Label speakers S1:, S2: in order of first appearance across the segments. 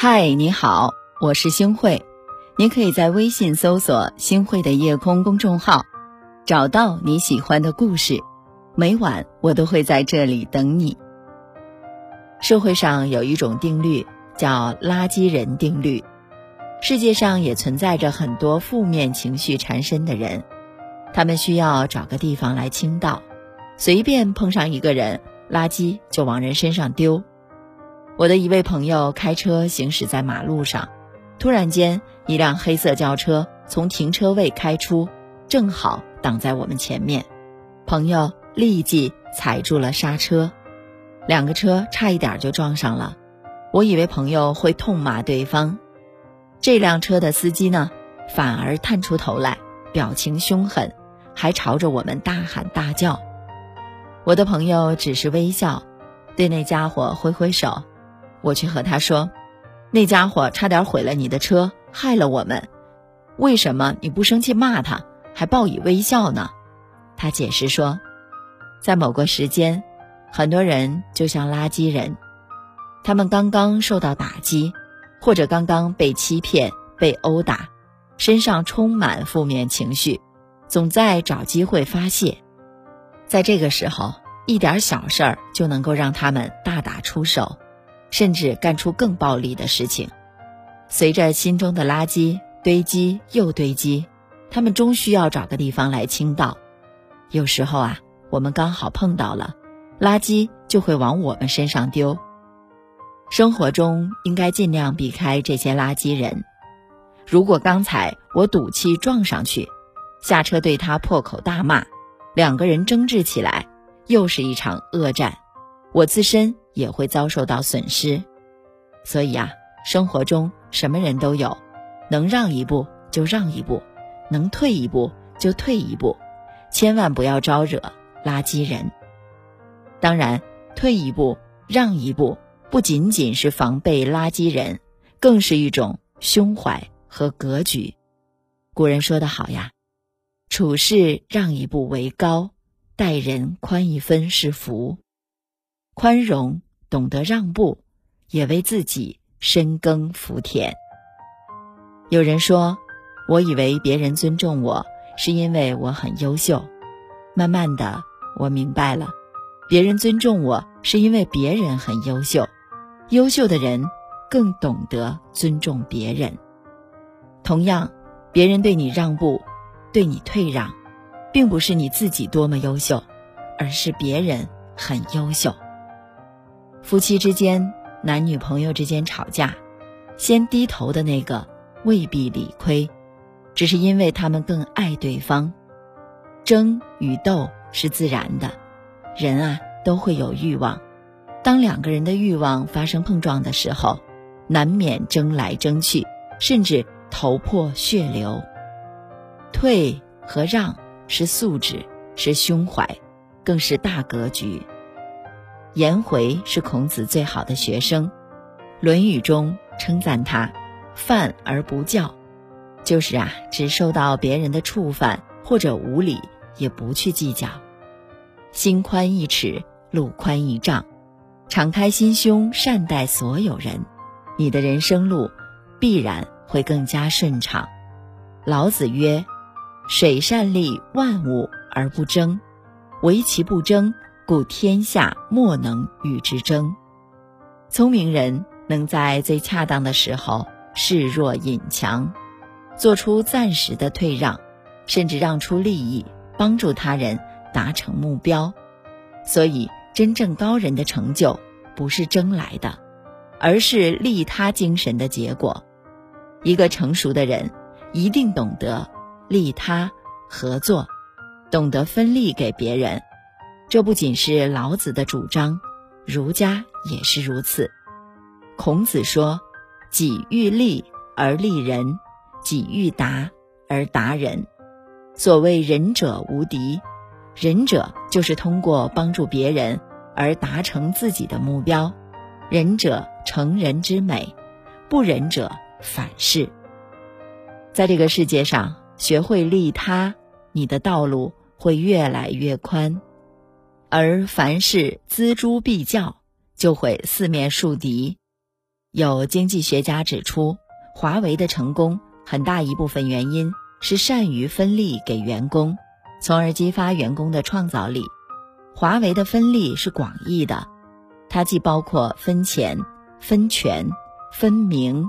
S1: 嗨，你好，我是星慧。您可以在微信搜索“星慧的夜空”公众号，找到你喜欢的故事。每晚我都会在这里等你。社会上有一种定律，叫“垃圾人定律”。世界上也存在着很多负面情绪缠身的人，他们需要找个地方来倾倒，随便碰上一个人，垃圾就往人身上丢。我的一位朋友开车行驶在马路上，突然间，一辆黑色轿车从停车位开出，正好挡在我们前面。朋友立即踩住了刹车，两个车差一点就撞上了。我以为朋友会痛骂对方，这辆车的司机呢，反而探出头来，表情凶狠，还朝着我们大喊大叫。我的朋友只是微笑，对那家伙挥挥手。我去和他说，那家伙差点毁了你的车，害了我们。为什么你不生气骂他，还报以微笑呢？他解释说，在某个时间，很多人就像垃圾人，他们刚刚受到打击，或者刚刚被欺骗、被殴打，身上充满负面情绪，总在找机会发泄。在这个时候，一点小事儿就能够让他们大打出手。甚至干出更暴力的事情。随着心中的垃圾堆积又堆积，他们终需要找个地方来倾倒。有时候啊，我们刚好碰到了，垃圾就会往我们身上丢。生活中应该尽量避开这些垃圾人。如果刚才我赌气撞上去，下车对他破口大骂，两个人争执起来，又是一场恶战，我自身。也会遭受到损失，所以啊，生活中什么人都有，能让一步就让一步，能退一步就退一步，千万不要招惹垃圾人。当然，退一步让一步，不仅仅是防备垃圾人，更是一种胸怀和格局。古人说得好呀，处事让一步为高，待人宽一分是福，宽容。懂得让步，也为自己深耕福田。有人说，我以为别人尊重我是因为我很优秀，慢慢的我明白了，别人尊重我是因为别人很优秀，优秀的人更懂得尊重别人。同样，别人对你让步，对你退让，并不是你自己多么优秀，而是别人很优秀。夫妻之间、男女朋友之间吵架，先低头的那个未必理亏，只是因为他们更爱对方。争与斗是自然的，人啊都会有欲望。当两个人的欲望发生碰撞的时候，难免争来争去，甚至头破血流。退和让是素质，是胸怀，更是大格局。颜回是孔子最好的学生，《论语》中称赞他“犯而不教”，就是啊，只受到别人的触犯或者无礼，也不去计较。心宽一尺，路宽一丈，敞开心胸，善待所有人，你的人生路必然会更加顺畅。老子曰：“水善利万物而不争，唯其不争。”故天下莫能与之争。聪明人能在最恰当的时候示弱隐强，做出暂时的退让，甚至让出利益，帮助他人达成目标。所以，真正高人的成就不是争来的，而是利他精神的结果。一个成熟的人一定懂得利他、合作，懂得分利给别人。这不仅是老子的主张，儒家也是如此。孔子说：“己欲立而立人，己欲达而达人。”所谓仁者无敌，仁者就是通过帮助别人而达成自己的目标。仁者成人之美，不仁者反是。在这个世界上，学会利他，你的道路会越来越宽。而凡事锱铢必较，就会四面树敌。有经济学家指出，华为的成功很大一部分原因是善于分利给员工，从而激发员工的创造力。华为的分利是广义的，它既包括分钱、分权、分名，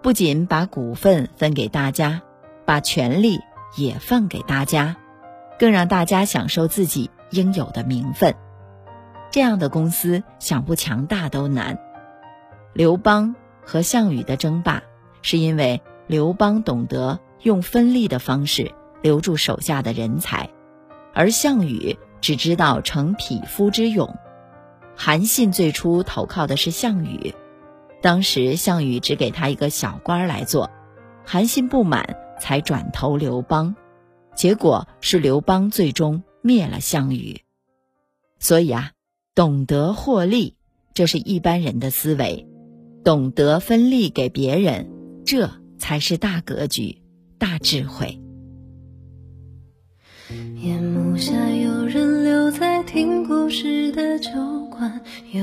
S1: 不仅把股份分给大家，把权利也分给大家，更让大家享受自己应有的名分。这样的公司想不强大都难。刘邦和项羽的争霸，是因为刘邦懂得用分利的方式留住手下的人才，而项羽只知道逞匹夫之勇。韩信最初投靠的是项羽，当时项羽只给他一个小官来做，韩信不满，才转投刘邦，结果是刘邦最终灭了项羽。所以啊。懂得获利，这是一般人的思维；懂得分利给别人，这才是大格局、大智慧。
S2: 夜幕下，有人留在听故事的酒馆，有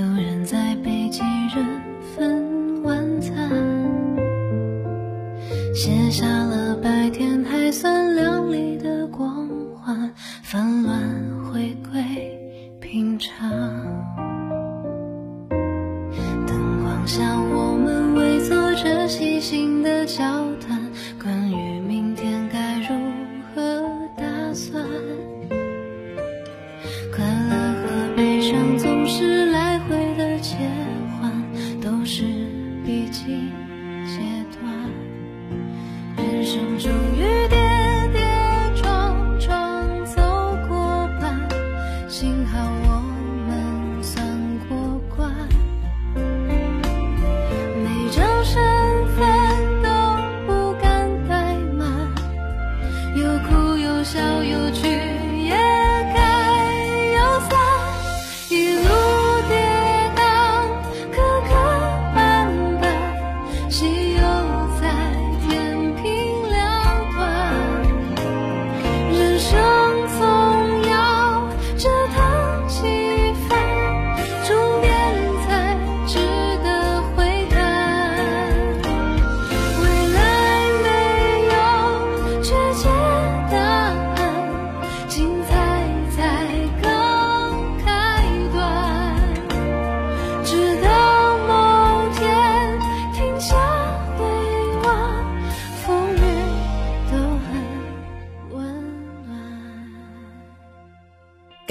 S2: 着细心的交谈，关于明天该如何打算。快乐和悲伤总是来回的切换，都是必经阶段。人生中笑语